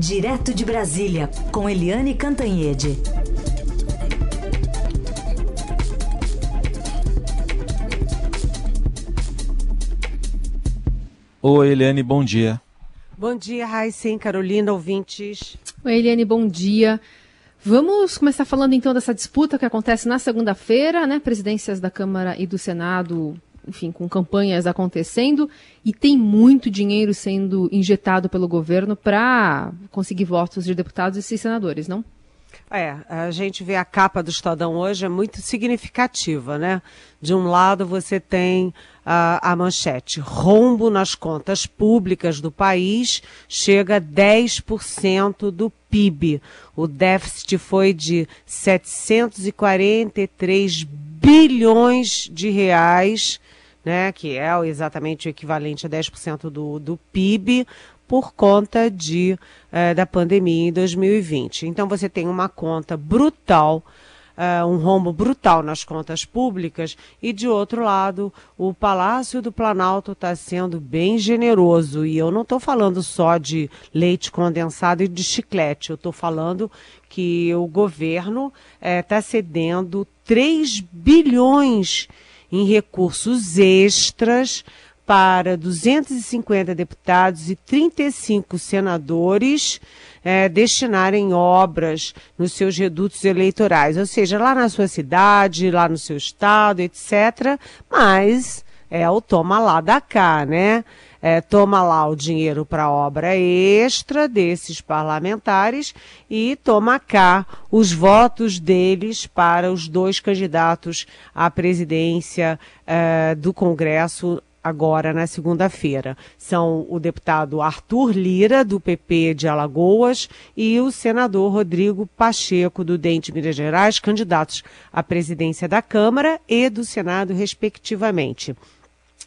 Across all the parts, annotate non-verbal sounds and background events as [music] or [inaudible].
Direto de Brasília, com Eliane Cantanhede. Oi, Eliane, bom dia. Bom dia, Raíssen, Carolina, ouvintes. Oi, Eliane, bom dia. Vamos começar falando então dessa disputa que acontece na segunda-feira, né? Presidências da Câmara e do Senado, enfim, com campanhas acontecendo e tem muito dinheiro sendo injetado pelo governo para conseguir votos de deputados e senadores, não? É, a gente vê a capa do Estadão hoje é muito significativa, né? De um lado você tem a, a manchete, rombo nas contas públicas do país chega a 10% do PIB. O déficit foi de 743 bilhões de reais, né? Que é exatamente o equivalente a 10% do, do PIB por conta de, eh, da pandemia em 2020. Então você tem uma conta brutal, uh, um rombo brutal nas contas públicas, e de outro lado, o Palácio do Planalto está sendo bem generoso. E eu não estou falando só de leite condensado e de chiclete, eu estou falando que o governo está eh, cedendo 3 bilhões em recursos extras para 250 deputados e 35 senadores é, destinarem obras nos seus redutos eleitorais, ou seja, lá na sua cidade, lá no seu estado, etc. Mas é o toma lá da cá, né? É, toma lá o dinheiro para obra extra desses parlamentares e toma cá os votos deles para os dois candidatos à presidência é, do Congresso agora na segunda-feira. São o deputado Arthur Lira, do PP de Alagoas, e o senador Rodrigo Pacheco, do DEM de Minas Gerais, candidatos à presidência da Câmara e do Senado, respectivamente.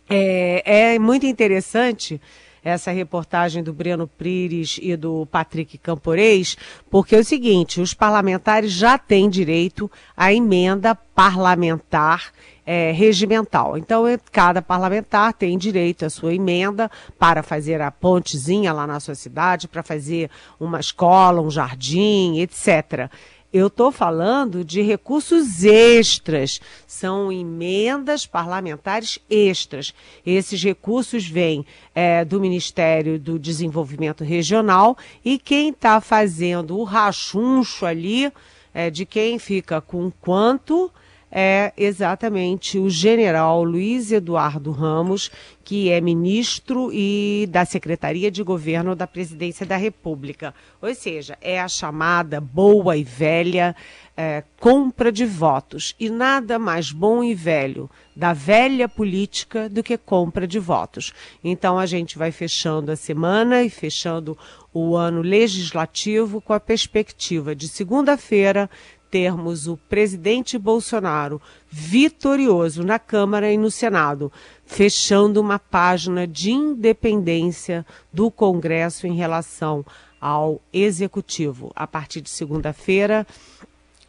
É, é muito interessante essa reportagem do Breno Pires e do Patrick Camporês, porque é o seguinte, os parlamentares já têm direito à emenda parlamentar é, regimental. Então, é, cada parlamentar tem direito à sua emenda para fazer a pontezinha lá na sua cidade, para fazer uma escola, um jardim, etc. Eu estou falando de recursos extras, são emendas parlamentares extras. Esses recursos vêm é, do Ministério do Desenvolvimento Regional e quem está fazendo o rachuncho ali é, de quem fica com quanto é exatamente o general Luiz Eduardo Ramos, que é ministro e da Secretaria de Governo da Presidência da República. Ou seja, é a chamada boa e velha é, compra de votos. E nada mais bom e velho da velha política do que compra de votos. Então a gente vai fechando a semana e fechando o ano legislativo com a perspectiva de segunda-feira termos o presidente Bolsonaro vitorioso na Câmara e no Senado, fechando uma página de independência do Congresso em relação ao Executivo. A partir de segunda-feira,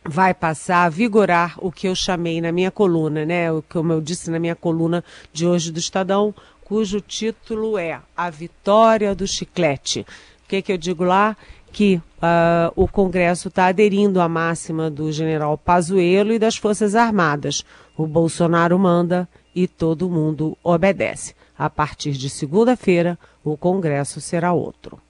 vai passar a vigorar o que eu chamei na minha coluna, né? O que eu disse na minha coluna de hoje do Estadão, cujo título é A Vitória do Chiclete. O que, que eu digo lá? Que uh, o Congresso está aderindo à máxima do general Pazuello e das Forças Armadas. O Bolsonaro manda e todo mundo obedece. A partir de segunda-feira, o Congresso será outro.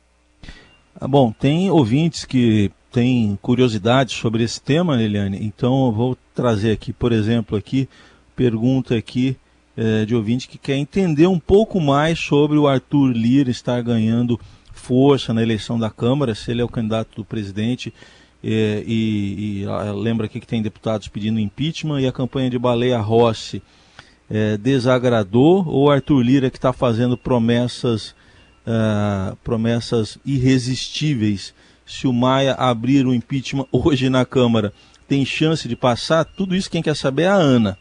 Ah, bom, tem ouvintes que têm curiosidade sobre esse tema, Eliane, então eu vou trazer aqui, por exemplo, aqui, pergunta aqui eh, de ouvinte que quer entender um pouco mais sobre o Arthur Lira estar ganhando força na eleição da Câmara, se ele é o candidato do presidente. É, e, e lembra aqui que tem deputados pedindo impeachment e a campanha de Baleia Rossi é, desagradou ou Arthur Lira que está fazendo promessas uh, promessas irresistíveis se o Maia abrir o impeachment hoje na Câmara tem chance de passar tudo isso quem quer saber é a Ana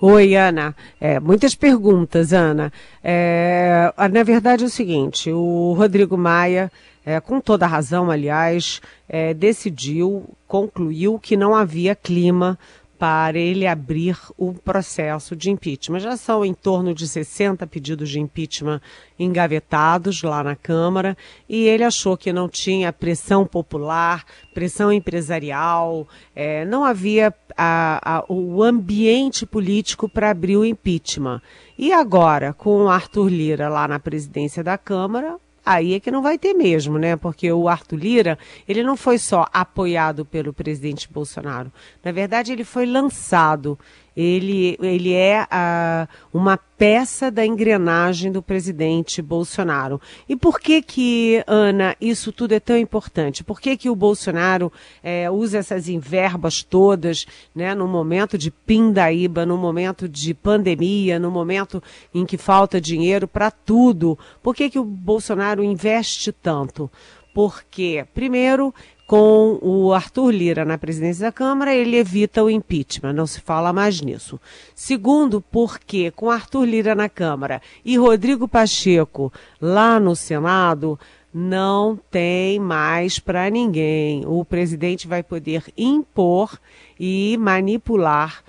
Oi, Ana. É, muitas perguntas, Ana. É, na verdade é o seguinte, o Rodrigo Maia, é, com toda razão, aliás, é, decidiu, concluiu que não havia clima para ele abrir o processo de impeachment. Já são em torno de 60 pedidos de impeachment engavetados lá na Câmara e ele achou que não tinha pressão popular, pressão empresarial, é, não havia a, a, o ambiente político para abrir o impeachment. E agora, com Arthur Lira lá na presidência da Câmara, aí é que não vai ter mesmo, né? Porque o Arthur Lira, ele não foi só apoiado pelo presidente Bolsonaro. Na verdade, ele foi lançado ele, ele é a, uma peça da engrenagem do presidente Bolsonaro. E por que que, Ana, isso tudo é tão importante? Por que que o Bolsonaro é, usa essas inverbas todas, né, no momento de pindaíba, no momento de pandemia, no momento em que falta dinheiro para tudo? Por que que o Bolsonaro investe tanto? Porque, primeiro, com o Arthur Lira na presidência da Câmara, ele evita o impeachment, não se fala mais nisso. Segundo, porque com Arthur Lira na Câmara e Rodrigo Pacheco lá no Senado, não tem mais para ninguém. O presidente vai poder impor e manipular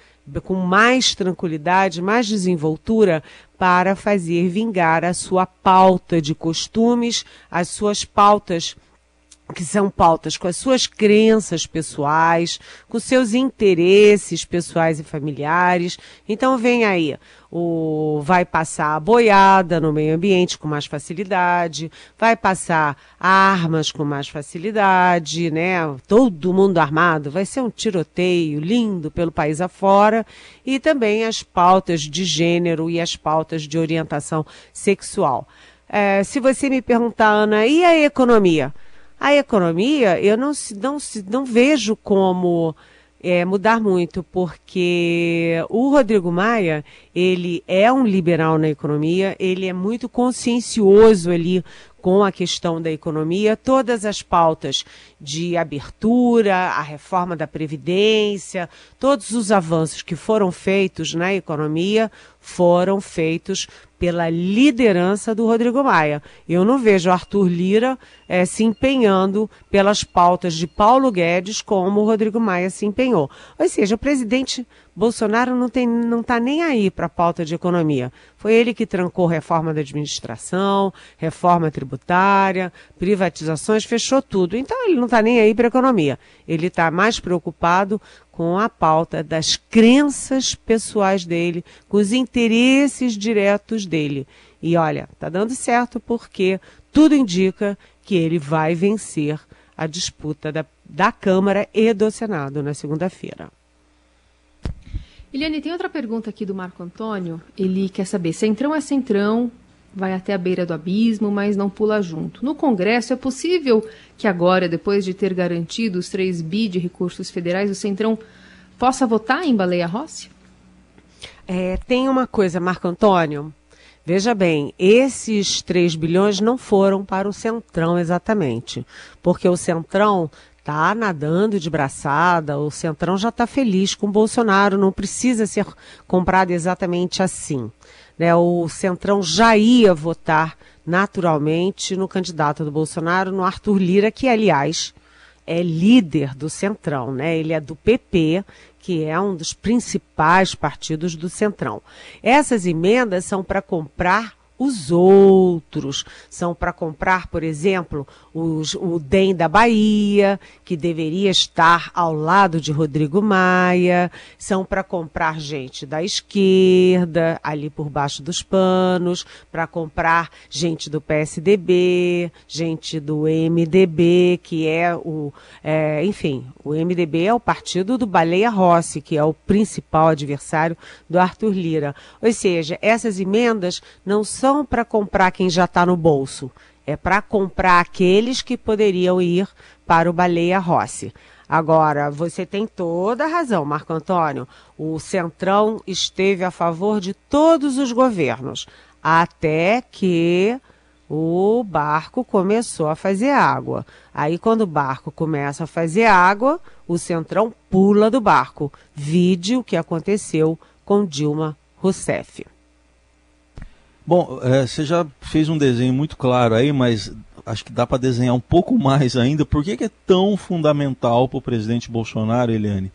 com mais tranquilidade, mais desenvoltura para fazer vingar a sua pauta de costumes, as suas pautas que são pautas com as suas crenças pessoais, com seus interesses pessoais e familiares. Então vem aí, o vai passar a boiada no meio ambiente com mais facilidade, vai passar armas com mais facilidade, né? Todo mundo armado, vai ser um tiroteio lindo pelo país afora e também as pautas de gênero e as pautas de orientação sexual. É, se você me perguntar, Ana, e a economia? A economia, eu não, não, não vejo como é, mudar muito, porque o Rodrigo Maia, ele é um liberal na economia, ele é muito consciencioso ali com a questão da economia, todas as pautas de abertura, a reforma da Previdência, todos os avanços que foram feitos na economia foram feitos pela liderança do Rodrigo Maia. Eu não vejo Arthur Lira é, se empenhando pelas pautas de Paulo Guedes como o Rodrigo Maia se empenhou. Ou seja, o presidente Bolsonaro não está não tá nem aí para a pauta de economia. Foi ele que trancou reforma da administração, reforma tributária, privatizações, fechou tudo. Então ele não está nem aí para a economia. Ele está mais preocupado com a pauta das crenças pessoais dele, com os interesses diretos dele. E olha, está dando certo porque tudo indica que ele vai vencer a disputa da, da Câmara e do Senado na segunda-feira. Eliane, tem outra pergunta aqui do Marco Antônio. Ele quer saber: Centrão é Centrão, vai até a beira do abismo, mas não pula junto. No Congresso, é possível que agora, depois de ter garantido os 3 bi de recursos federais, o Centrão possa votar em Baleia Rossi? É, tem uma coisa, Marco Antônio. Veja bem, esses 3 bilhões não foram para o Centrão exatamente, porque o Centrão está nadando de braçada, o Centrão já está feliz com o Bolsonaro, não precisa ser comprado exatamente assim. Né? O Centrão já ia votar naturalmente no candidato do Bolsonaro, no Arthur Lira, que, aliás, é líder do Centrão, né? Ele é do PP, que é um dos principais partidos do Centrão. Essas emendas são para comprar os outros. São para comprar, por exemplo, os, o DEM da Bahia, que deveria estar ao lado de Rodrigo Maia. São para comprar gente da esquerda, ali por baixo dos panos, para comprar gente do PSDB, gente do MDB, que é o. É, enfim, o MDB é o partido do Baleia Rossi, que é o principal adversário do Arthur Lira. Ou seja, essas emendas não são são para comprar quem já está no bolso, é para comprar aqueles que poderiam ir para o Baleia Rossi. Agora, você tem toda a razão, Marco Antônio. O Centrão esteve a favor de todos os governos, até que o barco começou a fazer água. Aí, quando o barco começa a fazer água, o Centrão pula do barco. Vide o que aconteceu com Dilma Rousseff. Bom, é, você já fez um desenho muito claro aí, mas acho que dá para desenhar um pouco mais ainda. Por que, que é tão fundamental para o presidente Bolsonaro, Eliane,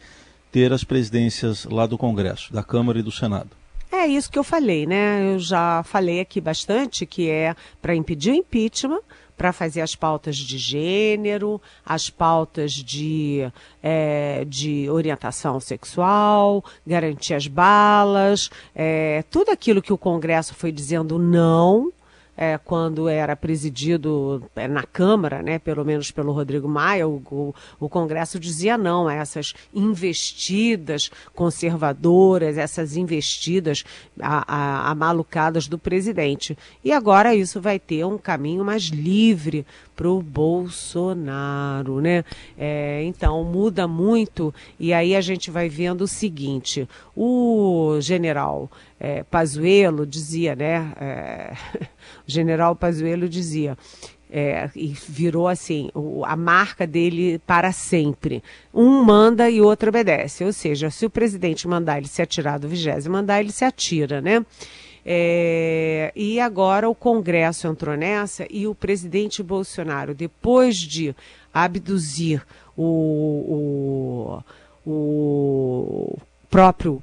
ter as presidências lá do Congresso, da Câmara e do Senado? É isso que eu falei, né? Eu já falei aqui bastante que é para impedir o impeachment, para fazer as pautas de gênero, as pautas de, é, de orientação sexual, garantir as balas, é, tudo aquilo que o Congresso foi dizendo não é, quando era presidido é, na Câmara, né, pelo menos pelo Rodrigo Maia, o, o, o, Congresso dizia não a essas investidas conservadoras, essas investidas amalucadas do presidente. E agora isso vai ter um caminho mais livre para o Bolsonaro, né? É, então muda muito e aí a gente vai vendo o seguinte: o general é, Pazuello dizia, né? É, [laughs] o general Pazuello dizia. É, e virou assim o, a marca dele para sempre. Um manda e outro obedece. Ou seja, se o presidente mandar ele se atirar do vigésimo mandar ele se atira, né? É, e agora o Congresso entrou nessa e o presidente Bolsonaro, depois de abduzir o, o, o próprio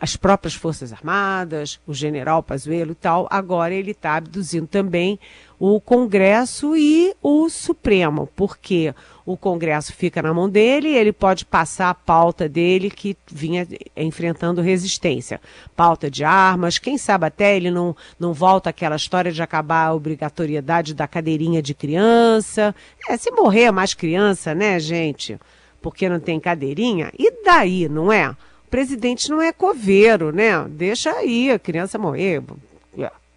as próprias Forças Armadas, o general Pazuello e tal, agora ele está abduzindo também o Congresso e o Supremo, porque o Congresso fica na mão dele, ele pode passar a pauta dele que vinha enfrentando resistência. Pauta de armas, quem sabe até ele não, não volta aquela história de acabar a obrigatoriedade da cadeirinha de criança. É, se morrer mais criança, né, gente? Porque não tem cadeirinha, e daí, não é? Presidente não é coveiro, né? Deixa aí a criança morrer.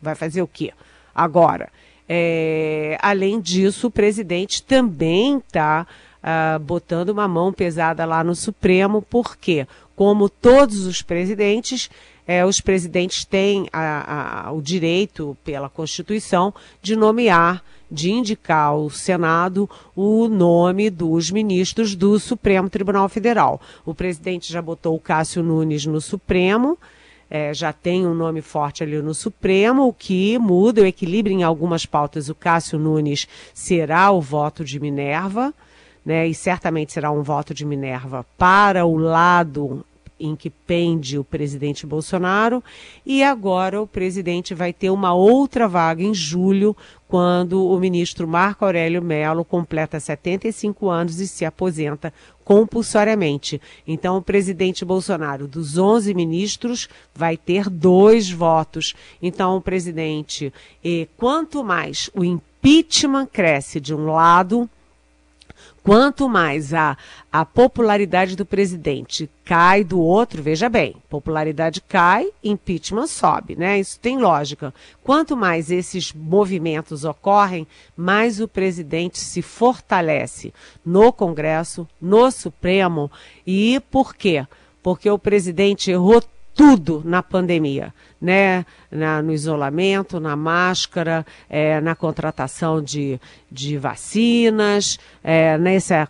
Vai fazer o quê? Agora, é, além disso, o presidente também está uh, botando uma mão pesada lá no Supremo, porque, como todos os presidentes, é, os presidentes têm a, a, o direito, pela Constituição, de nomear, de indicar ao Senado o nome dos ministros do Supremo Tribunal Federal. O presidente já botou o Cássio Nunes no Supremo é, já tem um nome forte ali no Supremo, o que muda o equilíbrio em algumas pautas. O Cássio Nunes será o voto de Minerva, né, e certamente será um voto de Minerva para o lado em que pende o presidente Bolsonaro, e agora o presidente vai ter uma outra vaga em julho, quando o ministro Marco Aurélio Melo completa 75 anos e se aposenta compulsoriamente. Então, o presidente Bolsonaro, dos 11 ministros, vai ter dois votos. Então, o presidente, quanto mais o impeachment cresce de um lado, Quanto mais a, a popularidade do presidente cai do outro, veja bem, popularidade cai, impeachment sobe, né? Isso tem lógica. Quanto mais esses movimentos ocorrem, mais o presidente se fortalece no Congresso, no Supremo. E por quê? Porque o presidente errou tudo na pandemia, né? Na, no isolamento, na máscara, é, na contratação de, de vacinas, é, nessa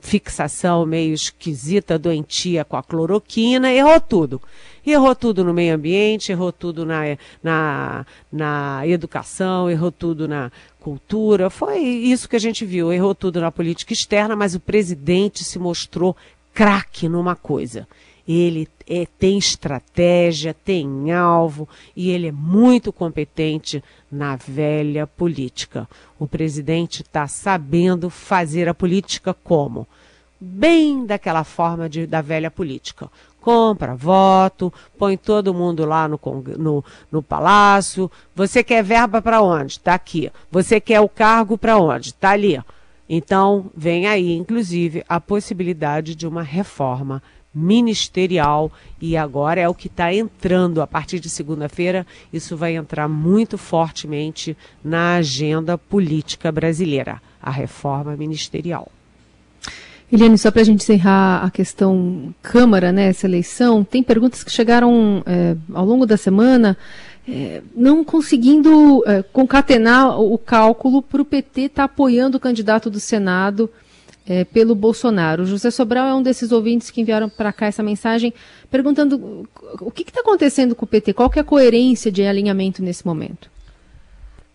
fixação meio esquisita, doentia com a cloroquina, errou tudo. Errou tudo no meio ambiente, errou tudo na, na, na educação, errou tudo na cultura. Foi isso que a gente viu. Errou tudo na política externa, mas o presidente se mostrou craque numa coisa ele é, tem estratégia, tem alvo e ele é muito competente na velha política. O presidente está sabendo fazer a política como? Bem daquela forma de, da velha política. Compra voto, põe todo mundo lá no, no, no palácio. Você quer verba para onde? Está aqui. Você quer o cargo para onde? Está ali. Então, vem aí, inclusive, a possibilidade de uma reforma ministerial e agora é o que está entrando a partir de segunda-feira. Isso vai entrar muito fortemente na agenda política brasileira, a reforma ministerial. Eliane, só para a gente encerrar a questão Câmara, né, essa eleição, tem perguntas que chegaram é, ao longo da semana, é, não conseguindo é, concatenar o cálculo para o PT estar tá apoiando o candidato do Senado é, pelo Bolsonaro. José Sobral é um desses ouvintes que enviaram para cá essa mensagem perguntando o que está acontecendo com o PT, qual que é a coerência de alinhamento nesse momento?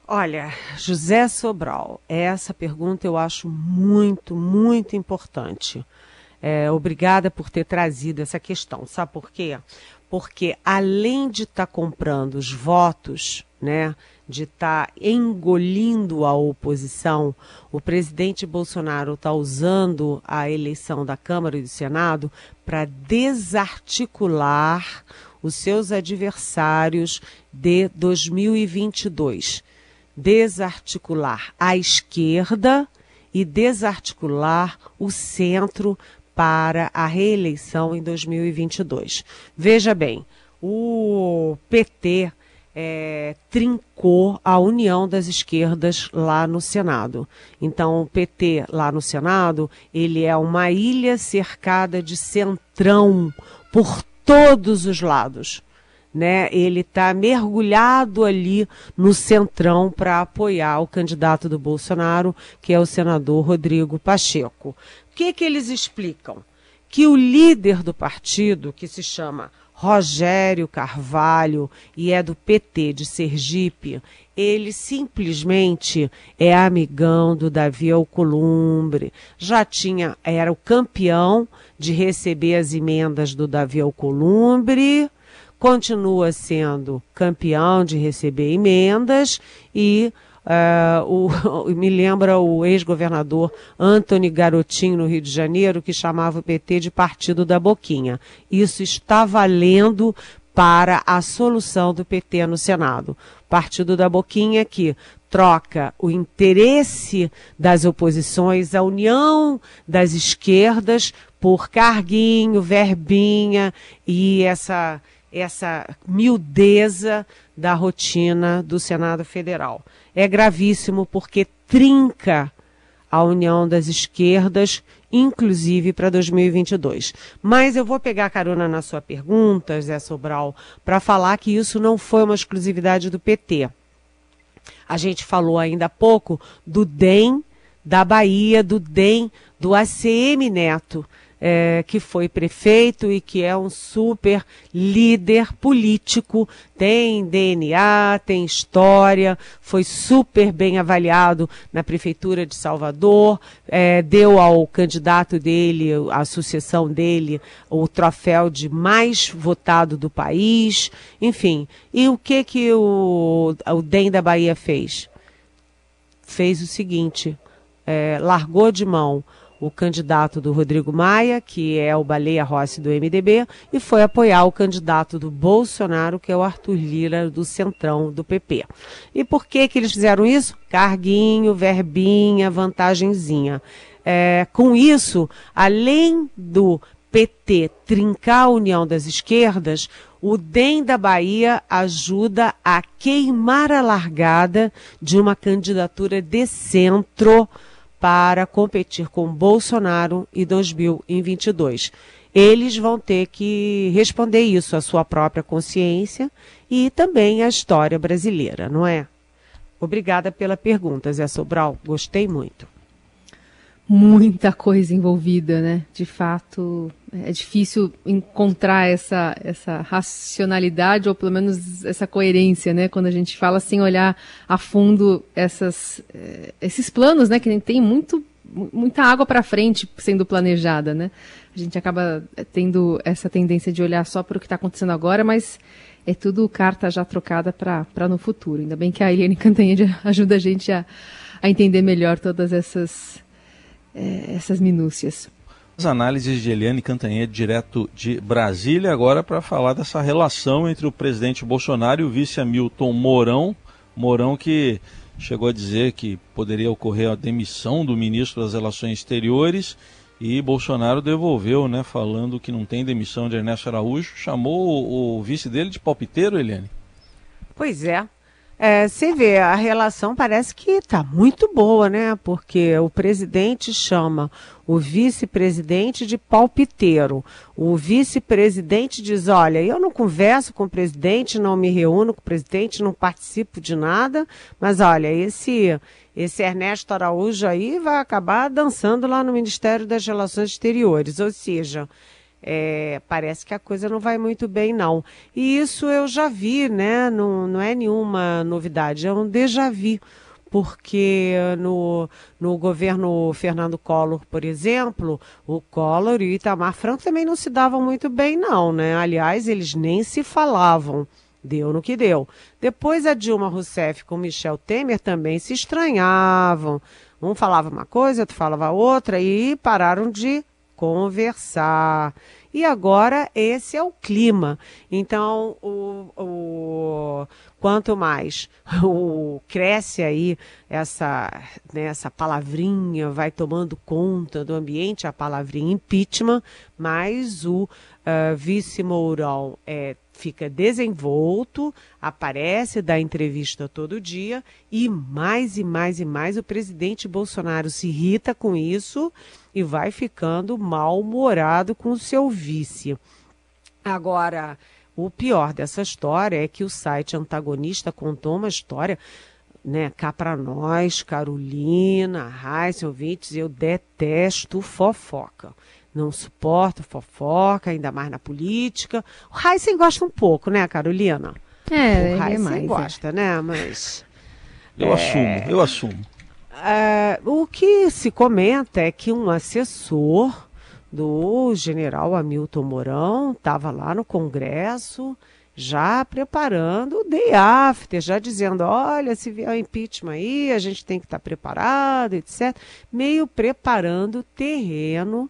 Olha, José Sobral, essa pergunta eu acho muito, muito importante. É, obrigada por ter trazido essa questão. Sabe por quê? Porque além de estar tá comprando os votos, né, de estar tá engolindo a oposição, o presidente Bolsonaro está usando a eleição da Câmara e do Senado para desarticular os seus adversários de 2022. Desarticular a esquerda e desarticular o centro para a reeleição em 2022. Veja bem, o PT é, trincou a união das esquerdas lá no Senado. Então, o PT lá no Senado, ele é uma ilha cercada de centrão por todos os lados. Né? Ele está mergulhado ali no centrão para apoiar o candidato do Bolsonaro, que é o senador Rodrigo Pacheco. O que, que eles explicam? Que o líder do partido, que se chama Rogério Carvalho e é do PT de Sergipe, ele simplesmente é amigão do Davi Alcolumbre. Já tinha, era o campeão de receber as emendas do Davi Alcolumbre, continua sendo campeão de receber emendas e Uh, o, [laughs] me lembra o ex-governador Antony Garotinho, no Rio de Janeiro, que chamava o PT de Partido da Boquinha. Isso está valendo para a solução do PT no Senado. Partido da Boquinha que troca o interesse das oposições, a união das esquerdas por carguinho, verbinha e essa essa miudeza da rotina do Senado Federal é gravíssimo porque trinca a união das esquerdas, inclusive para 2022. Mas eu vou pegar carona na sua pergunta, Zé Sobral, para falar que isso não foi uma exclusividade do PT. A gente falou ainda há pouco do DEM da Bahia, do DEM do ACM Neto é, que foi prefeito e que é um super líder político, tem DNA, tem história, foi super bem avaliado na prefeitura de Salvador, é, deu ao candidato dele, à sucessão dele, o troféu de mais votado do país, enfim. E o que que o, o DEM da Bahia fez? Fez o seguinte, é, largou de mão o candidato do Rodrigo Maia, que é o Baleia Rossi do MDB, e foi apoiar o candidato do Bolsonaro, que é o Arthur Lira do Centrão do PP. E por que que eles fizeram isso? Carguinho, verbinha, vantagenzinha. É, com isso, além do PT trincar a união das esquerdas, o DEM da Bahia ajuda a queimar a largada de uma candidatura de centro para competir com Bolsonaro em 2022. Eles vão ter que responder isso à sua própria consciência e também à história brasileira, não é? Obrigada pela pergunta, Zé Sobral. Gostei muito muita coisa envolvida, né? De fato, é difícil encontrar essa, essa racionalidade ou pelo menos essa coerência, né? Quando a gente fala sem olhar a fundo essas, eh, esses planos, né? Que tem muito, muita água para frente sendo planejada, né? A gente acaba eh, tendo essa tendência de olhar só para o que está acontecendo agora, mas é tudo carta já trocada para no futuro. Ainda bem que a Eliane Cantanhede [laughs] ajuda a gente a, a entender melhor todas essas é, essas minúcias. As análises de Eliane Cantanhede, direto de Brasília, agora para falar dessa relação entre o presidente Bolsonaro e o vice Hamilton Mourão. Mourão que chegou a dizer que poderia ocorrer a demissão do ministro das Relações Exteriores e Bolsonaro devolveu, né, falando que não tem demissão de Ernesto Araújo. Chamou o, o vice dele de palpiteiro, Eliane? Pois é. É, você vê, a relação parece que está muito boa, né? Porque o presidente chama o vice-presidente de palpiteiro. O vice-presidente diz: Olha, eu não converso com o presidente, não me reúno com o presidente, não participo de nada, mas olha, esse, esse Ernesto Araújo aí vai acabar dançando lá no Ministério das Relações Exteriores. Ou seja, é, parece que a coisa não vai muito bem, não. E isso eu já vi, né? Não, não é nenhuma novidade, é um déjà vu. porque no, no governo Fernando Collor, por exemplo, o Collor e o Itamar Franco também não se davam muito bem, não, né? Aliás, eles nem se falavam. Deu no que deu. Depois a Dilma Rousseff com Michel Temer também se estranhavam. Um falava uma coisa, outro falava outra e pararam de conversar. E agora esse é o clima. Então, o, o quanto mais [laughs] o, cresce aí essa, né, essa palavrinha, vai tomando conta do ambiente, a palavrinha impeachment, mais o uh, vice Mourão é fica desenvolto, aparece, dá entrevista todo dia e mais e mais e mais o presidente Bolsonaro se irrita com isso e vai ficando mal-humorado com o seu vice. Agora, o pior dessa história é que o site antagonista contou uma história né, cá para nós, Carolina, Raíssa, ouvintes, eu detesto fofoca não suporta fofoca, ainda mais na política. O Heisen gosta um pouco, né, Carolina? É, o Heisen é mais, gosta, é. né? Mas. Eu é, assumo, eu assumo. É, o que se comenta é que um assessor do general Hamilton Mourão estava lá no Congresso já preparando o day after, já dizendo, olha, se vier o impeachment aí, a gente tem que estar tá preparado, etc. Meio preparando o terreno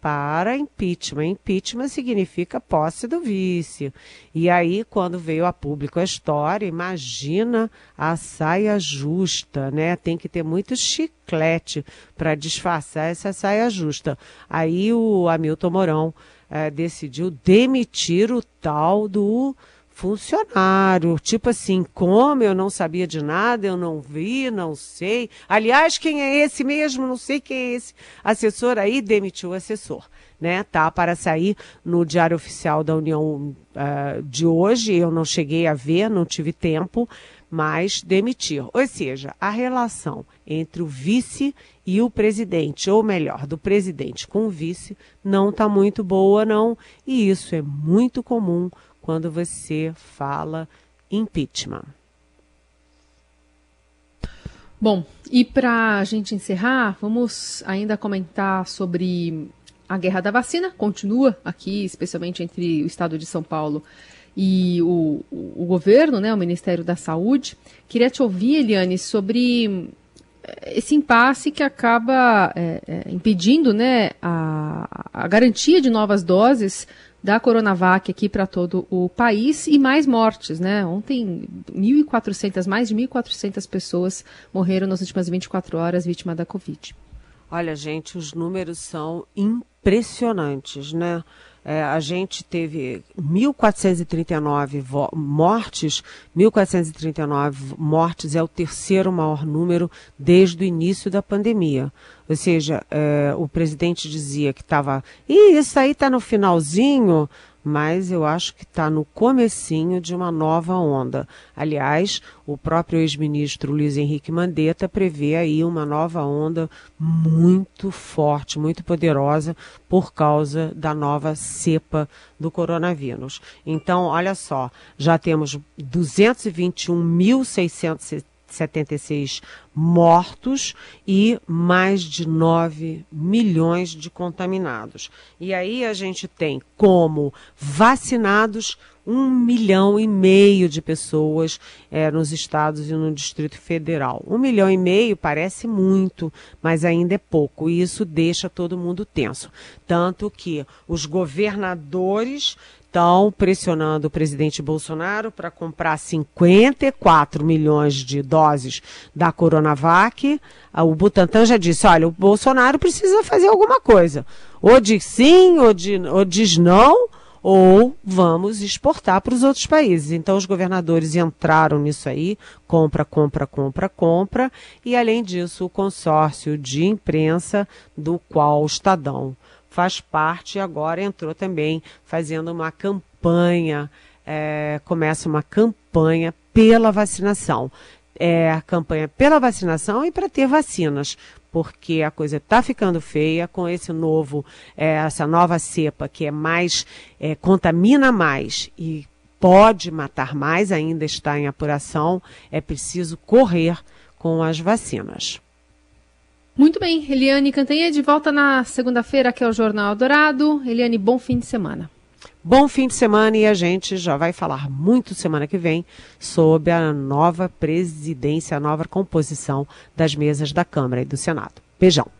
para impeachment. Impeachment significa posse do vice. E aí, quando veio a público a história, imagina a saia justa, né? Tem que ter muito chiclete para disfarçar essa saia justa. Aí o Hamilton Mourão eh, decidiu demitir o tal do funcionário. Tipo assim, como eu não sabia de nada, eu não vi, não sei. Aliás, quem é esse mesmo? Não sei quem é esse assessor aí, demitiu o assessor. Né, tá para sair no Diário Oficial da União uh, de hoje. Eu não cheguei a ver, não tive tempo, mas demitir. Ou seja, a relação entre o vice e o presidente, ou melhor, do presidente com o vice, não está muito boa, não. E isso é muito comum quando você fala impeachment. Bom, e para a gente encerrar, vamos ainda comentar sobre a guerra da vacina. Continua aqui, especialmente entre o estado de São Paulo e o, o, governo, né, o Ministério da Saúde. Queria te ouvir, Eliane, sobre eh, esse impasse que acaba é, é, impedindo né, a, a garantia de novas doses da Coronavac aqui para todo o país e mais mortes, né? Ontem, 1.400, mais de 1.400 pessoas morreram nas últimas 24 horas vítima da Covid. Olha, gente, os números são impressionantes, né? É, a gente teve 1.439 mortes, 1.439 mortes é o terceiro maior número desde o início da pandemia. Ou seja, é, o presidente dizia que estava, isso aí está no finalzinho, mas eu acho que está no comecinho de uma nova onda. Aliás, o próprio ex-ministro Luiz Henrique Mandetta prevê aí uma nova onda muito forte, muito poderosa por causa da nova cepa do coronavírus. Então, olha só, já temos 221.600 76 mortos e mais de 9 milhões de contaminados. E aí a gente tem como vacinados um milhão e meio de pessoas é, nos estados e no Distrito Federal. Um milhão e meio parece muito, mas ainda é pouco, e isso deixa todo mundo tenso. Tanto que os governadores estão pressionando o presidente Bolsonaro para comprar 54 milhões de doses da Coronavac. Ah, o Butantan já disse: olha, o Bolsonaro precisa fazer alguma coisa. Ou diz sim, ou, de, ou diz não, ou vamos exportar para os outros países. Então, os governadores entraram nisso aí: compra, compra, compra, compra. E, além disso, o consórcio de imprensa, do qual o Estadão faz parte e agora entrou também fazendo uma campanha, é, começa uma campanha pela vacinação. É a campanha pela vacinação e para ter vacinas, porque a coisa está ficando feia com esse novo, é, essa nova cepa que é mais, é, contamina mais e pode matar mais, ainda está em apuração, é preciso correr com as vacinas. Muito bem, Eliane Cantanhede de volta na segunda-feira aqui ao Jornal Dourado. Eliane, bom fim de semana. Bom fim de semana e a gente já vai falar muito semana que vem sobre a nova presidência, a nova composição das mesas da Câmara e do Senado. Beijão.